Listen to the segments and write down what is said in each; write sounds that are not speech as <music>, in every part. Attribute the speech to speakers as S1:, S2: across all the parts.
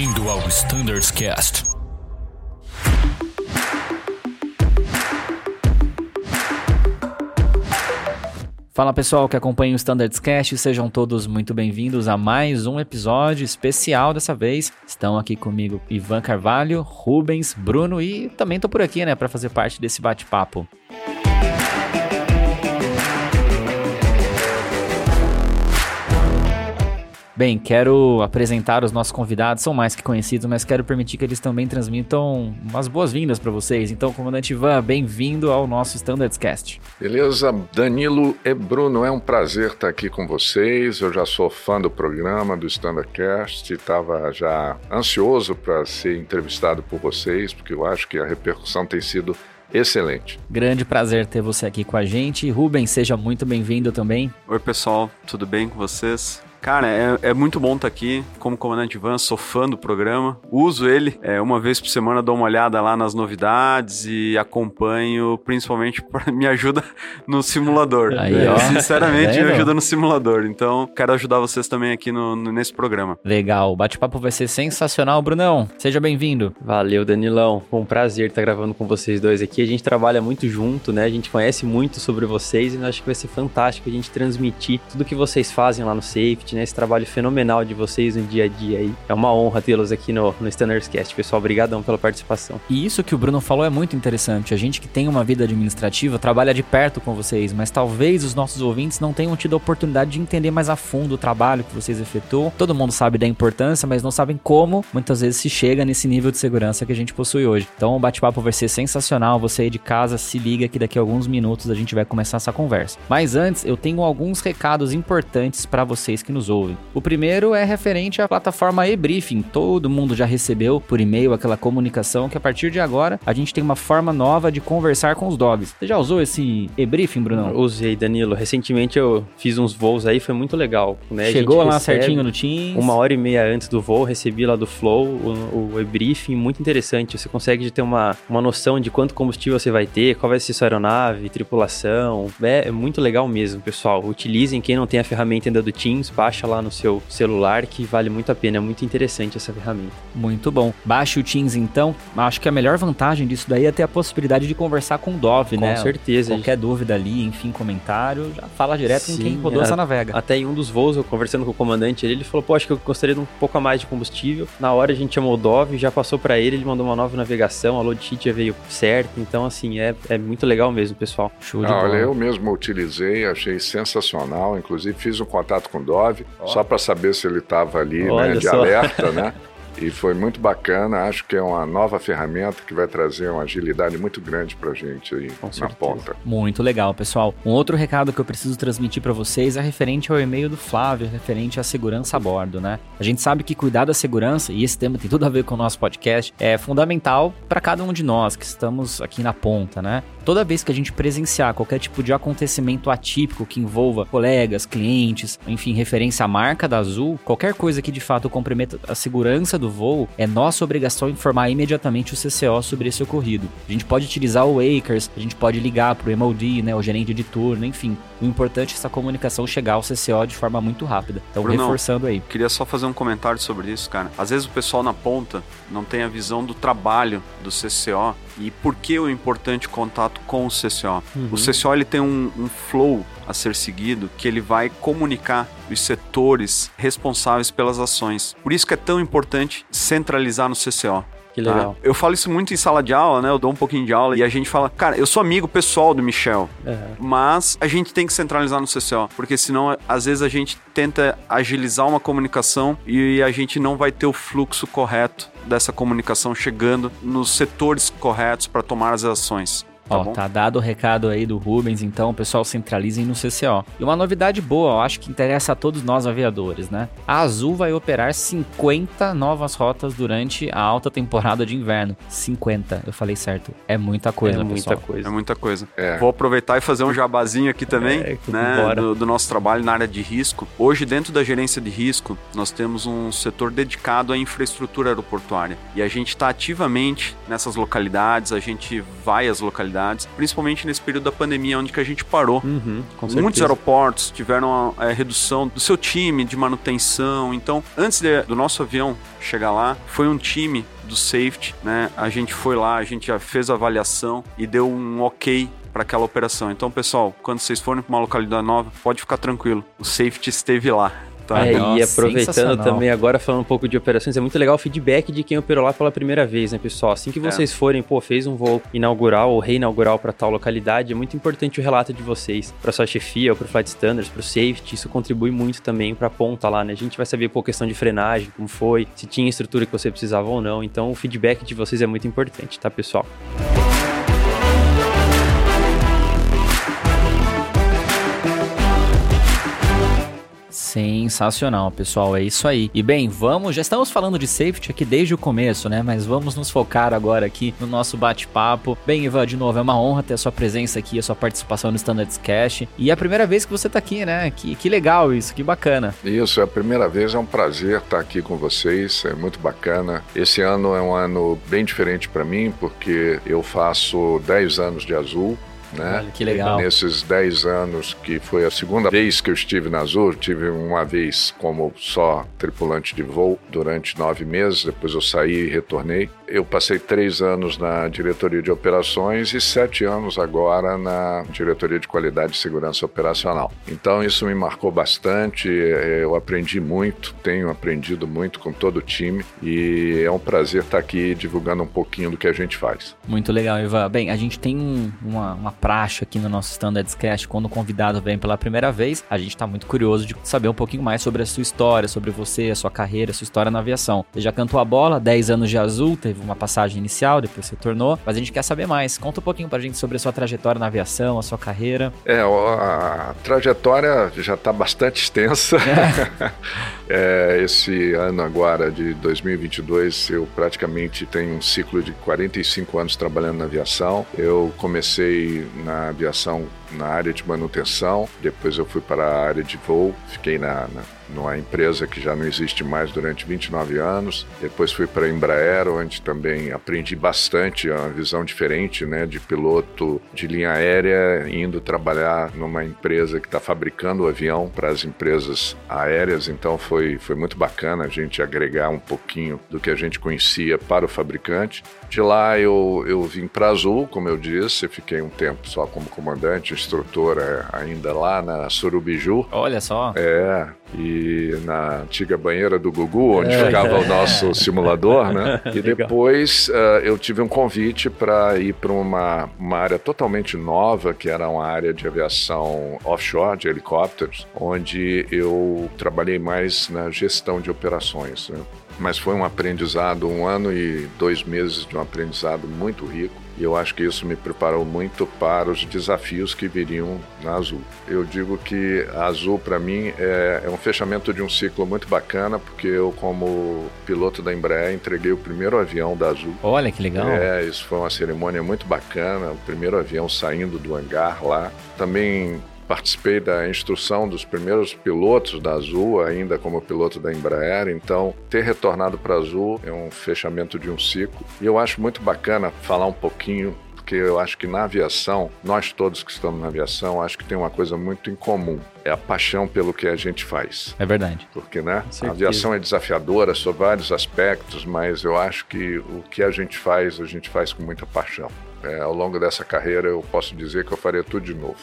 S1: Bem-vindo ao Standards Cast.
S2: Fala pessoal que acompanha o Standards Cast, sejam todos muito bem-vindos a mais um episódio especial dessa vez. Estão aqui comigo Ivan Carvalho, Rubens, Bruno e também tô por aqui, né, para fazer parte desse bate-papo. Bem, quero apresentar os nossos convidados, são mais que conhecidos, mas quero permitir que eles também transmitam umas boas-vindas para vocês. Então, comandante Ivan, bem-vindo ao nosso Standards Cast.
S3: Beleza, Danilo e Bruno, é um prazer estar aqui com vocês. Eu já sou fã do programa, do Standardcast, estava já ansioso para ser entrevistado por vocês, porque eu acho que a repercussão tem sido excelente.
S2: Grande prazer ter você aqui com a gente. Rubens, seja muito bem-vindo também.
S4: Oi, pessoal, tudo bem com vocês? Cara, é, é muito bom estar aqui. Como comandante Van, sou fã do programa. Uso ele é, uma vez por semana, dou uma olhada lá nas novidades e acompanho, principalmente para <laughs> me ajuda no simulador.
S2: Aí, ó. <laughs>
S4: Sinceramente,
S2: Tá
S4: me ajuda no simulador. Então, quero ajudar vocês também aqui no, no- nesse programa.
S2: Legal, o bate-papo vai ser sensacional, Brunão. Seja bem-vindo.
S5: Valeu, Danilão. Foi um prazer estar gravando com vocês dois aqui. A gente trabalha muito junto, né? A gente conhece muito sobre vocês e eu acho que vai ser fantástico a gente transmitir tudo que vocês fazem lá no Safety, né? Esse trabalho fenomenal de vocês no dia a dia aí. É uma honra tê-los aqui no, no Standards Cast. Pessoal, obrigadão pela participação.
S2: E isso que o Bruno falou é muito interessante. A gente que tem uma vida administrativa trabalha de perto com vocês, mas talvez os nossos ouvintes não tenham tido a oportunidade de entender mais a fundo o trabalho que vocês efetuam. Todo mundo sabe da importância, mas não sabem como muitas vezes se chega nesse nível de segurança que a gente possui hoje. Então o bate-papo vai ser sensacional. Você aí de casa se liga que daqui a alguns minutos a gente vai começar essa conversa. Mas antes, eu tenho alguns recados importantes para vocês que nos ouvem. O primeiro é referente à plataforma e-briefing. Todo mundo já recebeu por e-mail aquela comunicação que a partir de agora a gente tem uma forma nova de conversar com os dogs. Você já usou esse e-briefing, Brunão?
S5: Usei, Danilo. Recentemente eu fiz uns voos aí, foi muito legal. Né?
S2: Chegou lá certinho no Teams?
S5: Uma hora e meia antes do voo, recebi lá do Flow o, o e-briefing, muito interessante. Você consegue ter uma, uma noção de quanto combustível você vai ter, qual vai ser sua aeronave, tripulação. É, é muito legal mesmo, pessoal. Utilizem, quem não tem a ferramenta ainda do Teams, baixa lá no seu celular que vale muito a pena. É muito interessante essa ferramenta.
S2: Muito bom. Baixe o Teams então. Acho que a melhor vantagem disso daí é ter a possibilidade de conversar com o Dove,
S5: Com
S2: né?
S5: certeza.
S2: Qualquer dúvida ali, enfim, comentário, já fala direto com quem
S5: Sim,
S2: rodou
S5: é.
S2: essa navega.
S5: Até em um dos voos, eu conversando com o comandante, ele, ele falou, pô, acho que eu gostaria de um pouco a mais de combustível. Na hora a gente chamou o Dove, já passou pra ele, ele mandou uma nova navegação, a load sheet já veio certo. Então, assim, é, é muito legal mesmo, pessoal.
S2: Show de
S3: Ah,
S2: bola.
S3: olha, eu mesmo utilizei, achei sensacional. Inclusive, fiz um contato com o Dove, só para saber se ele estava ali né, de
S5: só.
S3: alerta, né? <laughs> E foi muito bacana. Acho que é uma nova ferramenta que vai trazer uma agilidade muito grande para a gente aí
S5: Com
S3: na
S5: certeza.
S3: ponta.
S2: Muito legal, pessoal. Um outro recado que eu preciso transmitir para vocês é referente ao e-mail do Flávio, referente à segurança a bordo, né? A gente sabe que cuidar da segurança, e esse tema tem tudo a ver com o nosso podcast, é fundamental para cada um de nós que estamos aqui na ponta, né? Toda vez que a gente presenciar qualquer tipo de acontecimento atípico que envolva colegas, clientes, enfim, referência à marca da Azul, qualquer coisa que de fato comprometa a segurança do voo, é nossa obrigação informar imediatamente o CCO sobre esse ocorrido. A gente pode utilizar o Wakers, a gente pode ligar pro MOD, né, o gerente de turno, enfim. O importante é essa comunicação chegar ao CCO de forma muito rápida. Então,
S4: Brunão,
S2: reforçando aí.
S4: Queria só fazer um comentário sobre isso, cara. Às vezes o pessoal na ponta não tem a visão do trabalho do CCO e por que o importante contato com o CCO. O CCO ele tem um, um flow a ser seguido que ele vai comunicar os setores responsáveis pelas ações. Por isso que é tão importante centralizar no CCO.
S5: Que
S4: tá?
S5: legal.
S4: Eu falo isso muito em sala de aula, né? Eu dou um pouquinho de aula e a gente fala, cara, eu sou amigo pessoal do Michel,
S5: É.
S4: mas a gente tem que centralizar no CCO, porque senão às vezes a gente tenta agilizar uma comunicação e a gente não vai ter o fluxo correto dessa comunicação chegando nos setores corretos para tomar as ações. Tá
S2: Ó,
S4: bom?
S2: tá dado o recado aí do Rubens, então, pessoal, centralizem no CCO. E uma novidade boa, eu acho que interessa a todos nós aviadores, né? A Azul vai operar 50 novas rotas durante a alta temporada de inverno. 50, eu falei certo. É muita coisa,
S5: é muita
S2: pessoal.
S5: coisa.
S4: É muita coisa.
S3: É.
S4: Vou aproveitar e fazer um jabazinho aqui também,
S5: É,
S4: né, do, do nosso trabalho na área de risco. Hoje, dentro da gerência de risco, nós temos um setor dedicado à infraestrutura aeroportuária. E a gente está ativamente nessas localidades, a gente vai às localidades atividades, principalmente nesse período da pandemia, onde que a gente parou.
S5: Uhum,
S4: Muitos aeroportos tiveram a, a redução do seu time de manutenção. Então, antes de- do nosso avião chegar lá, foi um time do safety, né? A gente foi lá, a gente já fez a avaliação e deu um ok para aquela operação. Então, pessoal, quando vocês forem para uma localidade nova, pode ficar tranquilo. O safety esteve lá. Tá?
S5: É,
S2: Nossa,
S5: e aproveitando também agora falando um pouco de operações, é muito legal o feedback de quem operou lá pela primeira vez, né, pessoal? Assim que vocês forem, pô, fez um voo inaugural ou reinaugural para tal localidade, é muito importante o relato de vocês para sua chefia, ou para Flight Standards, para o safety, isso contribui muito também para a ponta lá, né? A gente vai saber, pô, questão de frenagem, como foi, se tinha estrutura que você precisava ou não. Então, o feedback de vocês é muito importante, tá, pessoal?
S2: Sensacional, pessoal. É isso aí. E bem, vamos. Já estamos falando de safety aqui desde o começo, né? Mas vamos nos focar agora aqui no nosso bate-papo. Bem, Ivan, de novo, é uma honra ter a sua presença aqui, a sua participação no Standards Cash. E é a primeira vez que você tá aqui, né? Que, que legal isso, que bacana.
S3: Isso, é a primeira vez, é um prazer estar aqui com vocês, é muito bacana. Esse ano é um ano bem diferente para mim, porque eu faço 10 anos de azul. Né?
S2: Olha, que legal.
S3: Nesses 10 anos, que foi a segunda vez que eu estive na Azul, tive uma vez como só tripulante de voo durante nove meses, depois eu saí e retornei. Eu passei três anos na diretoria de operações e sete anos agora na diretoria de qualidade e segurança operacional. Então isso me marcou bastante, eh, eu aprendi muito, tenho aprendido muito com todo o time e é um prazer estar aqui divulgando um pouquinho do que a gente faz.
S2: Muito legal, Ivan. Bem, a gente tem um- uma, uma praxe aqui no nosso Standards Cast quando o convidado vem pela primeira vez. A gente tá muito curioso de saber um pouquinho mais sobre a sua história, sobre você, a sua carreira, a sua história na aviação. Você já cantou a bola, 10 anos de azul, teve uma passagem inicial, depois se tornou, mas a gente quer saber mais. Conta um pouquinho pra gente sobre a sua trajetória na aviação, a sua carreira.
S3: É, a trajetória já está bastante extensa. <laughs> É, esse ano agora de 2022, eu praticamente tenho um ciclo de 45 anos trabalhando na aviação. Eu comecei na aviação na área de manutenção, depois eu fui para a área de voo, fiquei na, na numa empresa que já não existe mais durante 29 anos. Depois fui para a Embraer, onde também aprendi bastante, é uma visão diferente, né, de piloto de linha aérea, indo trabalhar numa empresa que está fabricando o avião para as empresas aéreas. Então foi, foi muito bacana a gente agregar um pouquinho do que a gente conhecia para o fabricante. De lá eu, eu vim para Azul, como eu disse, fiquei um tempo só como comandante, instrutor é, ainda lá na Surubiju.
S2: Olha só.
S3: É, e na antiga banheira do Gugu, onde ficava o <laughs> nosso simulador, né? <laughs> E depois eh, eu tive um convite para ir para uma, uma área totalmente nova, que era uma área de aviação offshore, de helicópteros, onde eu trabalhei mais na gestão de operações. Né? Mas foi um aprendizado, um ano e dois meses de um aprendizado muito rico. E eu acho que isso me preparou muito para os desafios que viriam na Azul. Eu digo que a Azul, para mim, é, é um fechamento de um ciclo muito bacana, porque eu, como piloto da Embraer, entreguei o primeiro avião da Azul.
S2: Olha que legal.
S3: É, isso foi uma cerimônia muito bacana, o primeiro avião saindo do hangar lá. Também participei da instrução dos primeiros pilotos da Azul, ainda como piloto da Embraer, então ter retornado para a Azul é um fechamento de um ciclo. E eu acho muito bacana falar um pouquinho porque eu acho que na aviação, nós todos que estamos na aviação, acho que tem uma coisa muito em comum, é a paixão pelo que a gente faz.
S2: É verdade.
S3: Porque, né? A aviação é desafiadora sob vários aspectos, mas eu acho que o que a gente faz, a gente faz com muita paixão. É, ao longo dessa carreira, eu posso dizer que eu faria tudo de novo.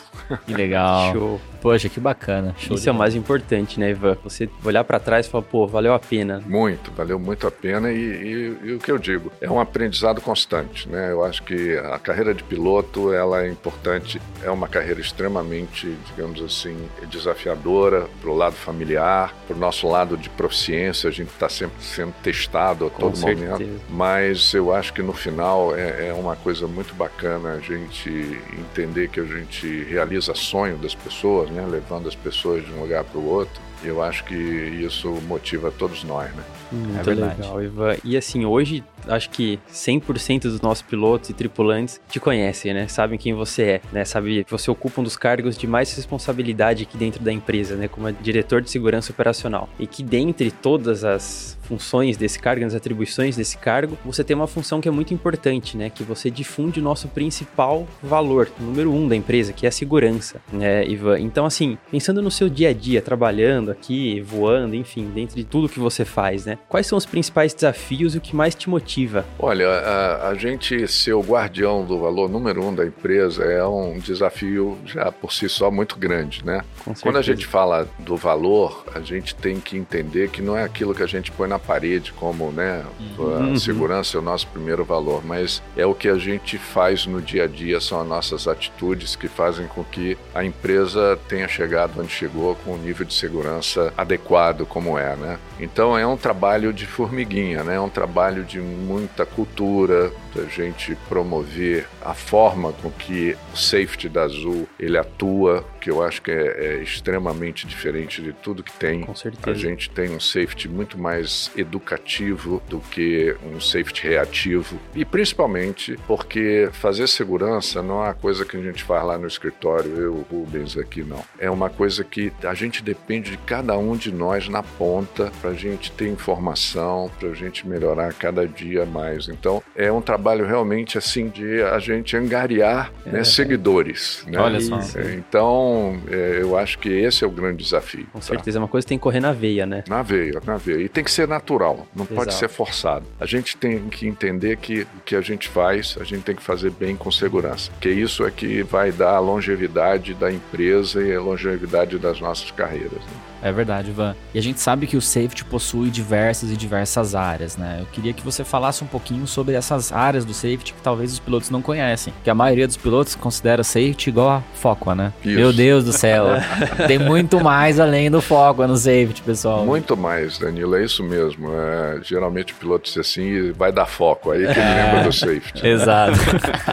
S2: Que legal. <laughs>
S5: Show.
S2: Poxa, que bacana. Show
S5: Isso é o mais importante, né, Ivan? Você olhar pra trás e falar, pô, valeu a pena.
S3: Muito, valeu muito a pena e, e- e o que eu digo, é um aprendizado constante, né? Eu acho que a carreira de piloto, ela é importante, é uma carreira extremamente, digamos assim, desafiadora para o lado familiar, para o nosso lado de proficiência, a gente está sempre sendo testado a
S5: Com
S3: todo momento,
S5: certeza.
S3: mas eu acho que no final é, é uma coisa muito bacana a gente entender que a gente realiza sonho das pessoas, né? Levando as pessoas de um lugar para o outro. E eu acho que isso motiva todos nós, né?
S5: Muito
S2: verdade.
S5: legal, Ivan. E assim, hoje, acho que 100% dos nossos pilotos e tripulantes te conhecem, né? Sabem quem você é, né? Sabe que você ocupa um dos cargos de mais responsabilidade aqui dentro da empresa, né? Como diretor de segurança operacional. E que dentre todas as funções desse cargo, as atribuições desse cargo, você tem uma função que é muito importante, né? Que você difunde de nosso principal valor, número um da empresa, que é a segurança, né, Ivan? Então, assim, pensando no seu dia a dia, trabalhando aqui, voando, enfim, dentro de tudo que você faz, né? Quais são os principais desafios e o que mais te motiva?
S3: Olha, a, a gente ser o guardião do valor número um da empresa é um desafio já por si só muito grande, né? Quando a gente fala do valor, a gente tem que entender que não é aquilo que a gente põe na parede como, né, uhum. a segurança é o nosso primeiro valor, mas é o que a gente faz no dia a dia, são as nossas atitudes que fazem com que a empresa tenha chegado onde chegou com um nível de segurança adequado como é, né? Então é um trabalho de formiguinha, né? É um trabalho de muita cultura, da gente promover a forma com que o safety da Azul ele atua, que eu acho que é, é, extremamente diferente de tudo que tem.
S5: Com certeza.
S3: A gente tem um safety muito mais educativo do que um safety reativo e principalmente porque fazer segurança não é uma coisa que a gente faz lá no escritório, eu, Rubens aqui não. É uma coisa que a gente depende de cada um de nós na ponta para a gente ter informação, para a gente melhorar cada dia mais. Então é um trabalho realmente assim de a gente angariar é. né, seguidores. Né?
S2: Olha só.
S3: É, então é, eu acho que esse é o grande desafio.
S5: Com tá? certeza, é uma coisa que tem que correr na veia, né?
S3: Na veia, na veia. E tem que ser natural, não Exato. pode ser forçado. A gente tem que entender que o que a gente faz, a gente tem que fazer bem com segurança. Que isso é que vai dar a longevidade da empresa e a longevidade das nossas carreiras. Né?
S2: É verdade, Ivan. E a gente sabe que o safety possui diversas e diversas áreas, né? Eu queria que você falasse um pouquinho sobre essas áreas do safety que talvez os pilotos não conhecem. Que a maioria dos pilotos considera safety igual a Focua, né? Isso. Meu Deus do céu. <laughs> Tem muito mais além do Focua no safety, pessoal.
S3: Muito mais, Danilo. É isso mesmo. É, geralmente o piloto diz assim, vai dar foco. Aí que ele é. lembra do safety.
S2: Exato.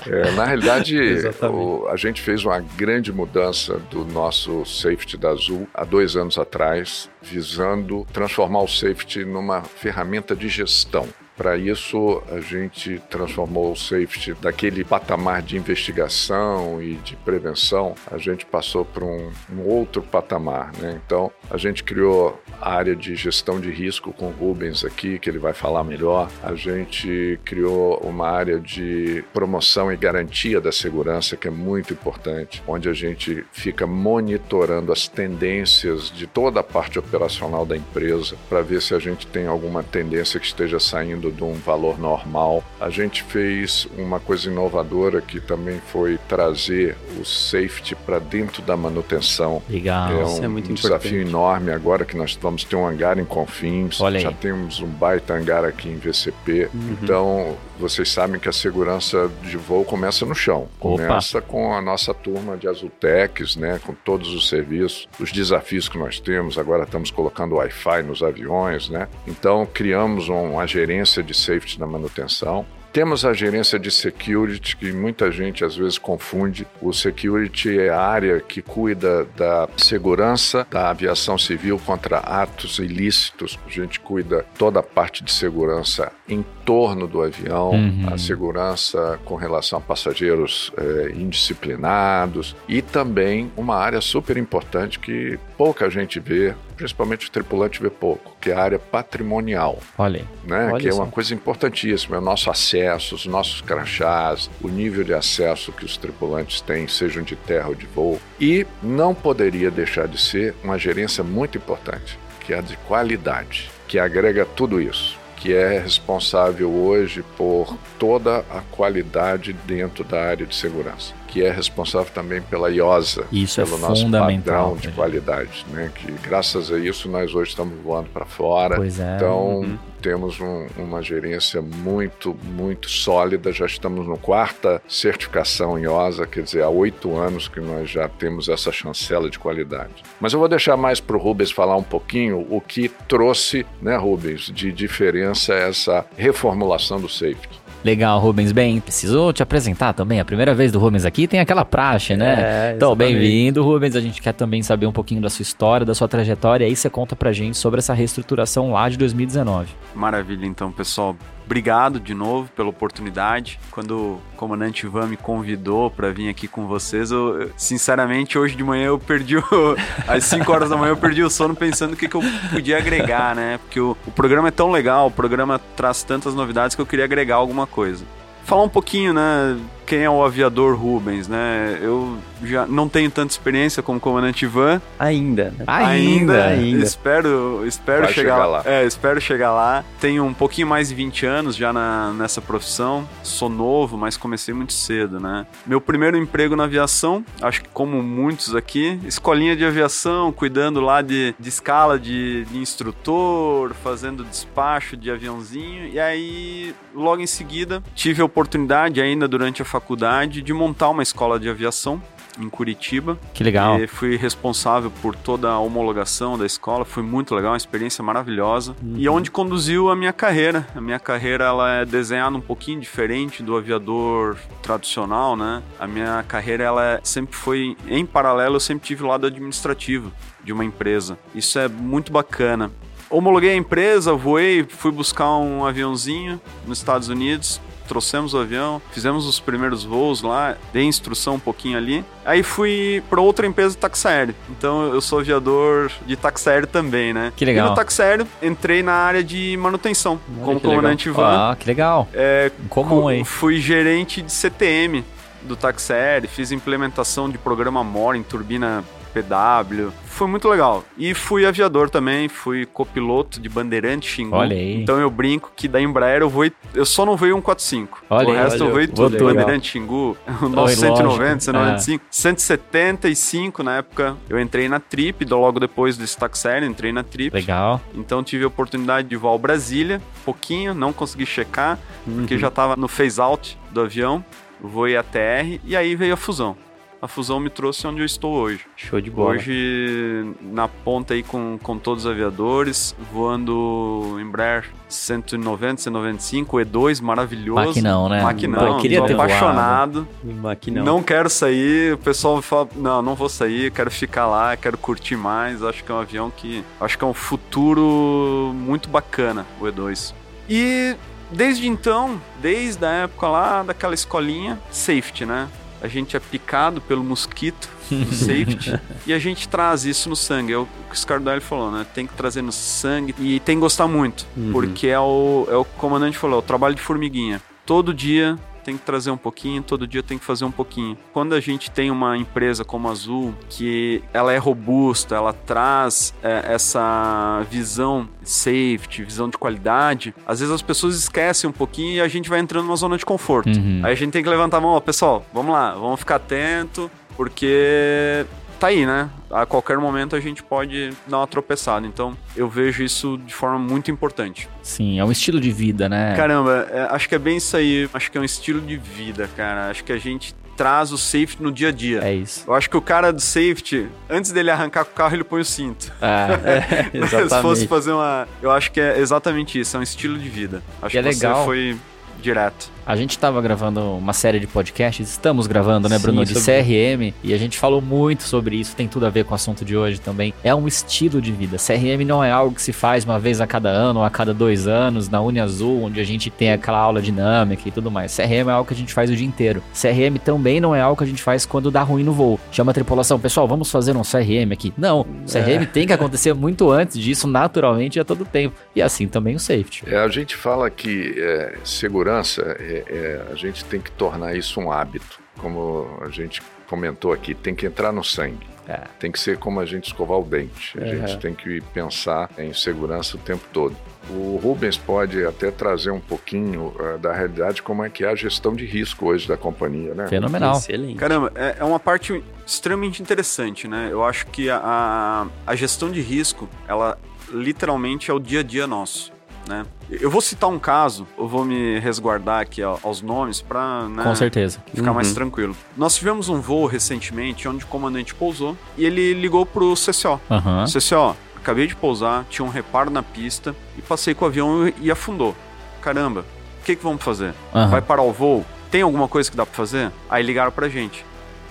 S3: É, na realidade, <laughs> o, a gente fez uma grande mudança do nosso safety da Azul há dois anos atrás atrás, visando transformar o safety numa ferramenta de gestão. Para isso, a gente transformou o safety daquele patamar de investigação e de prevenção, a gente passou para um, um, outro patamar. Né? Então, a gente criou a área de gestão de risco com o Rubens aqui, que ele vai falar melhor. A gente criou uma área de promoção e garantia da segurança, que é muito importante, onde a gente fica monitorando as tendências de toda a parte operacional da empresa para ver se a gente tem alguma tendência que esteja saindo de um valor normal. A gente fez uma coisa inovadora que também foi trazer o safety para dentro da manutenção.
S2: Legal,
S3: é um Isso é muito desafio importante. enorme agora que nós vamos ter um hangar em Confins.
S2: Olha
S3: já
S2: aí.
S3: temos um baita hangar aqui em VCP. Uhum. Então, vocês sabem que a segurança de voo começa no chão. Começa Opa. com a nossa turma de Azultecs, né, com todos os serviços, os desafios que nós temos. Agora estamos colocando Wi-Fi nos aviões, né? Então, criamos uma gerência de safety na manutenção. Temos a gerência de security, que muita gente às vezes confunde. O security é a área que cuida da segurança da aviação civil contra atos ilícitos. A gente cuida toda a parte de segurança em torno do avião, uhum. a segurança com relação a passageiros é, indisciplinados e também uma área super importante que pouca gente vê, principalmente o tripulante vê pouco, que é a área patrimonial.
S2: Olha aí.
S3: Né?
S2: Olha
S3: que é uma coisa importantíssima, é o nosso acesso, os nossos crachás, o nível de acesso que os tripulantes têm, sejam de terra ou de voo. E não poderia deixar de ser uma gerência muito importante, que é a de qualidade, que agrega tudo isso que é responsável hoje por toda a qualidade dentro da área de segurança que é responsável também pela IOSA,
S2: isso é
S3: pelo
S2: é
S3: nosso padrão de qualidade, né? Que graças a isso nós hoje estamos voando para fora.
S2: Pois é.
S3: Então uhum. temos um, uma gerência muito, muito sólida. Já estamos no quarta certificação IOSA, quer dizer, há oito anos que nós já temos essa chancela de qualidade. Mas eu vou deixar mais para o Rubens falar um pouquinho o que trouxe, né, Rubens, de diferença essa reformulação do safety.
S2: Legal, Rubens. Bem, preciso te apresentar também. A primeira vez do Rubens aqui tem aquela praxe, né? É, então, bem-vindo, Rubens. A gente quer também saber um pouquinho da sua história, da sua trajetória. E aí você conta pra gente sobre essa reestruturação lá de 2019.
S4: Maravilha, então, pessoal obrigado de novo pela oportunidade. Quando o comandante Ivan me convidou para vir aqui com vocês, eu, sinceramente, hoje de manhã eu perdi o, <laughs> às 5 horas da manhã eu perdi o sono pensando o que, que eu podia agregar, né? Porque o, o programa é tão legal, o programa traz tantas novidades que eu queria agregar alguma coisa. Falar um pouquinho, né? Quem é o aviador Rubens, né? Eu já não tenho tanta experiência como comandante Ivan.
S5: Ainda. Né?
S2: Ainda,
S5: ainda.
S4: Espero, espero
S3: Vai
S4: chegar,
S3: chegar lá.
S4: É, espero chegar lá. Tenho um pouquinho mais de 20 anos já na, nessa profissão. Sou novo, mas comecei muito cedo, né? Meu primeiro emprego na aviação, acho que como muitos aqui, escolinha de aviação, cuidando lá de, de escala de, de instrutor, fazendo despacho de aviãozinho. E aí, logo em seguida, tive a oportunidade, ainda durante a faculdade, de montar uma escola de aviação em Curitiba.
S2: Que legal.
S4: E fui responsável por toda a homologação da escola, foi muito legal, uma experiência maravilhosa. E onde conduziu a minha carreira. A minha carreira ela é desenhada um pouquinho diferente do aviador tradicional, né? A minha carreira ela é- sempre foi em paralelo, eu sempre tive o lado administrativo de uma empresa. Isso é muito bacana. Homologuei a empresa, voei, fui buscar um aviãozinho nos Estados Unidos, trouxemos o avião, fizemos os primeiros voos lá, dei instrução um pouquinho ali. Aí fui para outra empresa de táxi aéreo. Então eu sou aviador de táxi aéreo também, né?
S2: Que legal.
S4: E no táxi aéreo entrei na área de manutenção, como
S5: que legal.
S4: comandante Ivan.
S2: Ah, que legal.
S4: É,
S2: Comum aí.
S4: Fui gerente de CTM do táxi aéreo, fiz implementação de programa MOR em turbina PW. Foi muito legal. E fui aviador também, fui copiloto de Bandeirante Xingu.
S2: Olha aí.
S4: Então eu brinco que da Embraer eu vou eu só não voei um 145.
S2: Olha
S4: o
S2: aí,
S4: resto eu
S5: olha,
S4: voei
S2: voou
S4: tudo. Bandeirante Xingu, <laughs> o nosso
S2: lógico.
S4: 190, 195, 175 na época. Eu entrei na Trip, logo depois desse táxi aéreo, entrei na Trip.
S2: Legal.
S4: Então tive a oportunidade de voar ao Brasília, pouquinho, não consegui checar,
S2: Uhum.
S4: porque já estava no phase out do avião, voei a TR e aí veio a fusão. A fusão me trouxe onde eu estou hoje.
S5: Show de bola.
S4: Hoje, na ponta aí com, com todos os aviadores, voando Embraer 190, 195, E2, maravilhoso.
S2: Maquinão, né?
S4: Maquinão,
S2: Pô, queria
S4: tô
S2: ter voado.
S4: apaixonado.
S5: Maquinão.
S4: Não quero sair, o pessoal fala, não, não vou sair, quero ficar lá, quero curtir mais. Acho que é um avião que, acho que é um futuro muito bacana, o E2. E desde então, desde a época lá daquela escolinha, safety, né? A gente é picado pelo mosquito do <laughs> safety e a gente traz isso no sangue. É o que o Scardoelli falou, né? Tem que trazer no sangue e tem que gostar muito,
S5: Uhum.
S4: porque é o, é o comandante falou, é o trabalho de formiguinha. Todo dia tem que trazer um pouquinho, todo dia tem que fazer um pouquinho. Quando a gente tem uma empresa como a Azul, que ela é robusta, ela traz é, essa visão safety, visão de qualidade, às vezes as pessoas esquecem um pouquinho e a gente vai entrando numa zona de conforto.
S2: Uhum.
S4: Aí a gente tem que levantar a mão, ó, pessoal, vamos lá, vamos ficar atento, porque tá aí, né? A qualquer momento a gente pode dar uma tropeçada. Então eu vejo isso de forma muito importante.
S2: Sim, é um estilo de vida, né?
S4: Caramba, é, acho que é bem isso aí. Acho que é um estilo de vida, cara. Acho que a gente traz o safety no dia a dia.
S2: É isso.
S4: Eu acho que o cara do safety, antes dele arrancar com o carro, ele põe o cinto.
S2: É. <laughs> <laughs>
S5: É,
S4: Se fosse
S5: exatamente.
S4: fazer uma. Eu acho que é exatamente isso, é um estilo de vida. Acho
S2: Que é
S4: que,
S2: legal.
S4: você foi direto.
S2: A gente tava gravando uma série de podcasts, estamos gravando, né,
S5: Sim,
S2: Bruno, de
S5: sobre-
S2: CRM, e a gente falou muito sobre isso, tem tudo a ver com o assunto de hoje também. É um estilo de vida. CRM não é algo que se faz uma vez a cada ano ou a cada dois anos na Uniazul, onde a gente tem aquela aula dinâmica e tudo mais. CRM é algo que a gente faz o dia inteiro. CRM também não é algo que a gente faz quando dá ruim no voo. Chama a tripulação, pessoal, vamos fazer um CRM aqui. Não, CRM tem que acontecer muito antes disso, naturalmente, e a todo tempo. E assim também o safety.
S3: É, a gente fala que é, segurança, é, é, a gente tem que tornar isso um hábito. Como a gente comentou aqui, tem que entrar no sangue.
S2: É.
S3: Tem que ser como a gente escovar o dente. A
S5: Uhum.
S3: gente tem que pensar em segurança o tempo todo. O Rubens pode até trazer um pouquinho eh, da realidade como é que é a gestão de risco hoje da companhia, né?
S2: Fenomenal.
S5: Excelente.
S4: Caramba, é, é uma parte extremamente interessante, né? Eu acho que a, a, a gestão de risco, ela literalmente é o dia a dia nosso, né? Eu vou citar um caso, eu vou me resguardar aqui ó, aos nomes para né,
S2: Com certeza.
S4: ficar mais
S5: Uhum.
S4: tranquilo. Nós tivemos um voo recentemente onde o comandante pousou e ele ligou pro CCO.
S2: Aham.
S4: CCO, acabei de pousar, tinha um reparo na pista e passei com o avião e afundou. Caramba, o que, que vamos fazer?
S2: Aham.
S4: Vai parar o voo? Tem alguma coisa que dá pra fazer? Aí ligaram pra gente.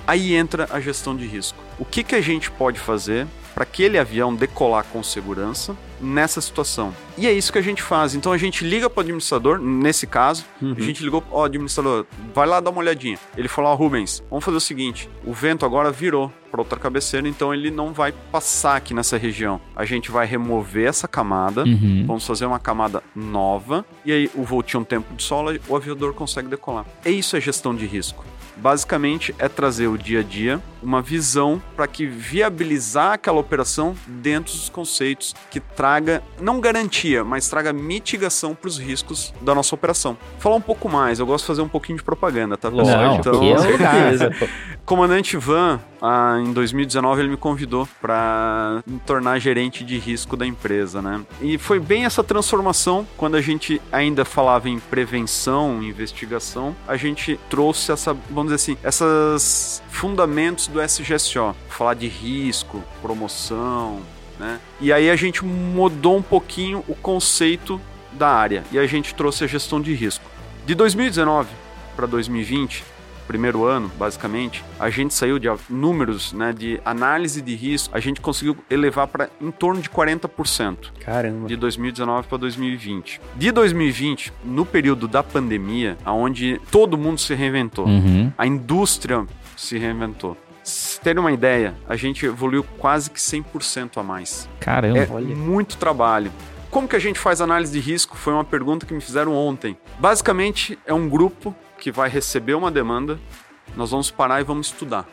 S4: Aí entra a gestão de risco. O que, que a gente pode fazer para aquele avião decolar com segurança nessa situação? E é isso que a gente faz. Então a gente liga para o administrador, nesse caso,
S5: Uhum.
S4: a gente ligou, ó, administrador, vai lá dar uma olhadinha. Ele falou, ó, Rubens, vamos fazer o seguinte: o vento agora virou. para outra cabeceira, então ele não vai passar aqui nessa região. A gente vai remover essa camada,
S2: Uhum.
S4: vamos fazer uma camada nova, e aí o voo tinha um tempo de sola, o aviador consegue decolar. É isso é gestão de risco. Basicamente é trazer o dia a dia, uma visão para que viabilizar aquela operação dentro dos conceitos que traga não garantia, mas traga mitigação para os riscos da nossa operação. Falar um pouco mais, eu gosto de fazer um pouquinho de propaganda, tá? pessoal?
S2: Não,
S4: então,
S2: é. <laughs>
S4: Comandante Van, ah, em 2019, ele me convidou para me tornar gerente de risco da empresa, né? E foi bem essa transformação, quando a gente ainda falava em prevenção, investigação, a gente trouxe essa, vamos dizer assim, esses fundamentos do SGSO, falar de risco, promoção, né? E aí a gente mudou um pouquinho o conceito da área e a gente trouxe a gestão de risco. De 2019 para 2020, primeiro ano, basicamente, a gente saiu de números né, de análise de risco, a gente conseguiu elevar para em torno de 40%
S5: Caramba.
S4: de 2019 para 2020. De 2020, no período da pandemia, onde todo mundo se reinventou,
S2: Uhum.
S4: a indústria se reinventou. Se terem uma ideia, a gente evoluiu quase que 100% a mais.
S2: Caramba.
S4: É
S5: olha.
S4: muito trabalho. Como que a gente faz análise de risco? Foi uma pergunta que me fizeram ontem. Basicamente, é um grupo que vai receber uma demanda, nós vamos parar e vamos estudar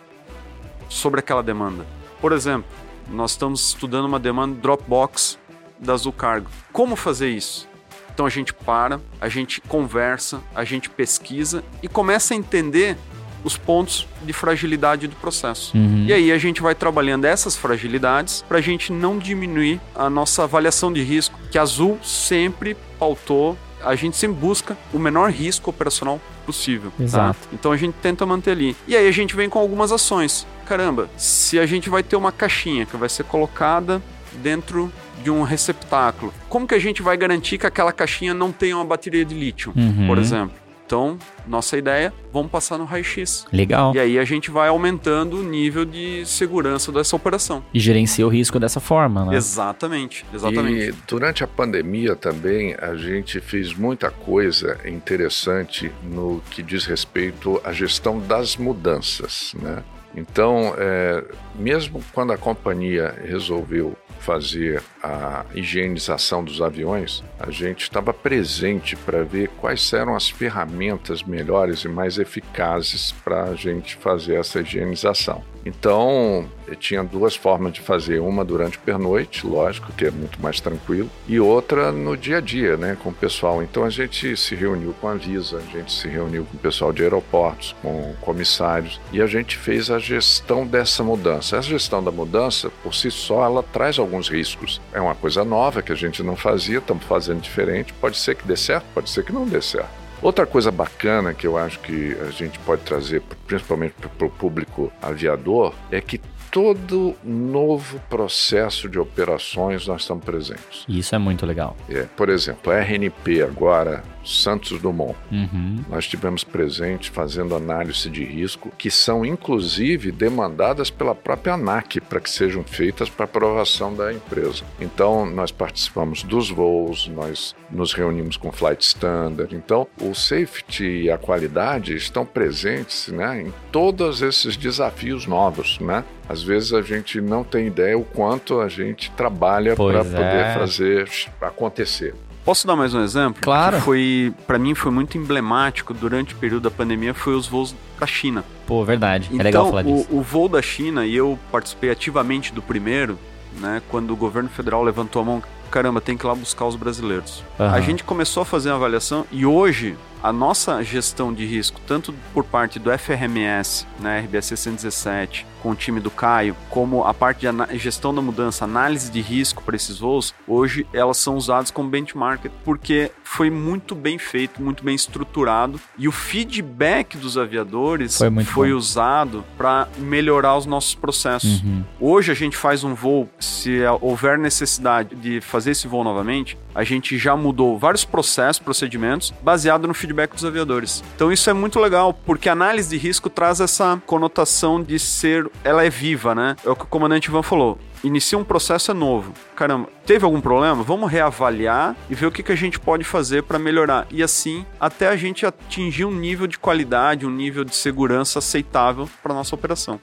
S4: sobre aquela demanda. Por exemplo, nós estamos estudando uma demanda Dropbox da Azul Cargo. Como fazer isso? Então a gente para, a gente conversa, a gente pesquisa e começa a entender os pontos de fragilidade do processo.
S2: Uhum.
S4: E aí a gente vai trabalhando essas fragilidades para a gente não diminuir a nossa avaliação de risco, que a Azul sempre pautou. A gente sempre busca o menor risco operacional possível. tá?
S2: Exato.
S4: Então a gente tenta manter ali. E aí a gente vem com algumas ações. Caramba, se a gente vai ter uma caixinha que vai ser colocada dentro de um receptáculo, como que a gente vai garantir que aquela caixinha não tenha uma bateria de lítio,
S2: Uhum.
S4: por exemplo? Então, nossa ideia, vamos passar no raio-x.
S2: Legal.
S4: E aí a gente vai aumentando o nível de segurança dessa operação.
S2: E gerencia o risco dessa forma, né?
S4: Exatamente, exatamente.
S3: E durante a pandemia também a gente fez muita coisa interessante no que diz respeito à gestão das mudanças, né? Então, é, mesmo quando a companhia resolveu fazer a higienização dos aviões, a gente estava presente para ver quais eram as ferramentas melhores e mais eficazes para a gente fazer essa higienização. Então, eu tinha duas formas de fazer, uma durante o pernoite, lógico, que é muito mais tranquilo, e outra no dia a dia, né, com o pessoal. Então a gente se reuniu com a Visa, a gente se reuniu com o pessoal de aeroportos, com comissários, e a gente fez a gestão dessa mudança. A gestão da mudança, por si só, ela traz alguns riscos. É uma coisa nova que a gente não fazia, estamos fazendo diferente. Pode ser que dê certo, pode ser que não dê certo. Outra coisa bacana que eu acho que a gente pode trazer, principalmente para o público aviador, é que todo novo processo de operações nós estamos presentes.
S2: Isso é muito legal.
S3: É, por exemplo, a RNP agora, Santos Dumont,
S2: Uhum.
S3: nós tivemos presente fazendo análise de risco, que são inclusive demandadas pela própria ANAC para que sejam feitas para aprovação da empresa. Então, nós participamos dos voos, nós nos reunimos com Flight Standard. Então, o safety e a qualidade estão presentes né, em todos esses desafios novos. Né? Às vezes a gente não tem ideia o quanto a gente trabalha para poder
S2: é.
S3: fazer acontecer.
S4: Posso dar mais um exemplo?
S2: Claro.
S4: Que foi, para mim, foi muito emblemático durante o período da pandemia, foi os voos para a China.
S2: Pô, verdade.
S4: Então,
S2: é legal falar disso.
S4: o, o voo da China, e eu participei ativamente do primeiro, né, quando o governo federal levantou a mão, caramba, tem que ir lá buscar os brasileiros.
S2: Aham.
S4: A gente começou a fazer uma avaliação e hoje a nossa gestão de risco, tanto por parte do FRMS, né, RBC 117, com o time do Caio, como a parte de gestão da mudança, análise de risco para esses voos, hoje elas são usadas como benchmark porque foi muito bem feito, muito bem estruturado e o feedback dos aviadores
S2: Foi muito bom.
S4: usado para melhorar os nossos processos.
S2: Uhum.
S4: Hoje a gente faz um voo, se houver necessidade de fazer esse voo novamente, a gente já mudou vários processos, procedimentos, baseado no feedback dos aviadores. Então isso é muito legal, porque a análise de risco traz essa conotação de ser, ela é viva, né? É o que o comandante Ivan falou. Inicia um processo é novo. Caramba, teve algum problema? Vamos reavaliar e ver o que, que a gente pode fazer para melhorar. E assim, até a gente atingir um nível de qualidade, um nível de segurança aceitável para nossa operação.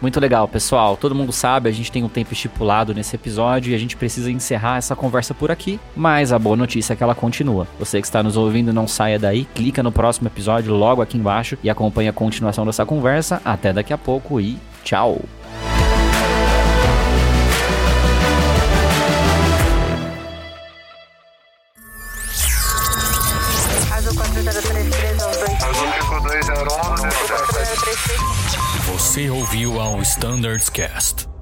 S2: Muito legal, pessoal. Todo mundo sabe, a gente tem um tempo estipulado nesse episódio e a gente precisa encerrar essa conversa por aqui. Mas a boa notícia é que ela continua. Você que está nos ouvindo, não saia daí, clica no próximo episódio logo aqui embaixo e acompanhe a continuação dessa conversa. Até daqui a pouco e tchau!
S1: Ao Standards Cast.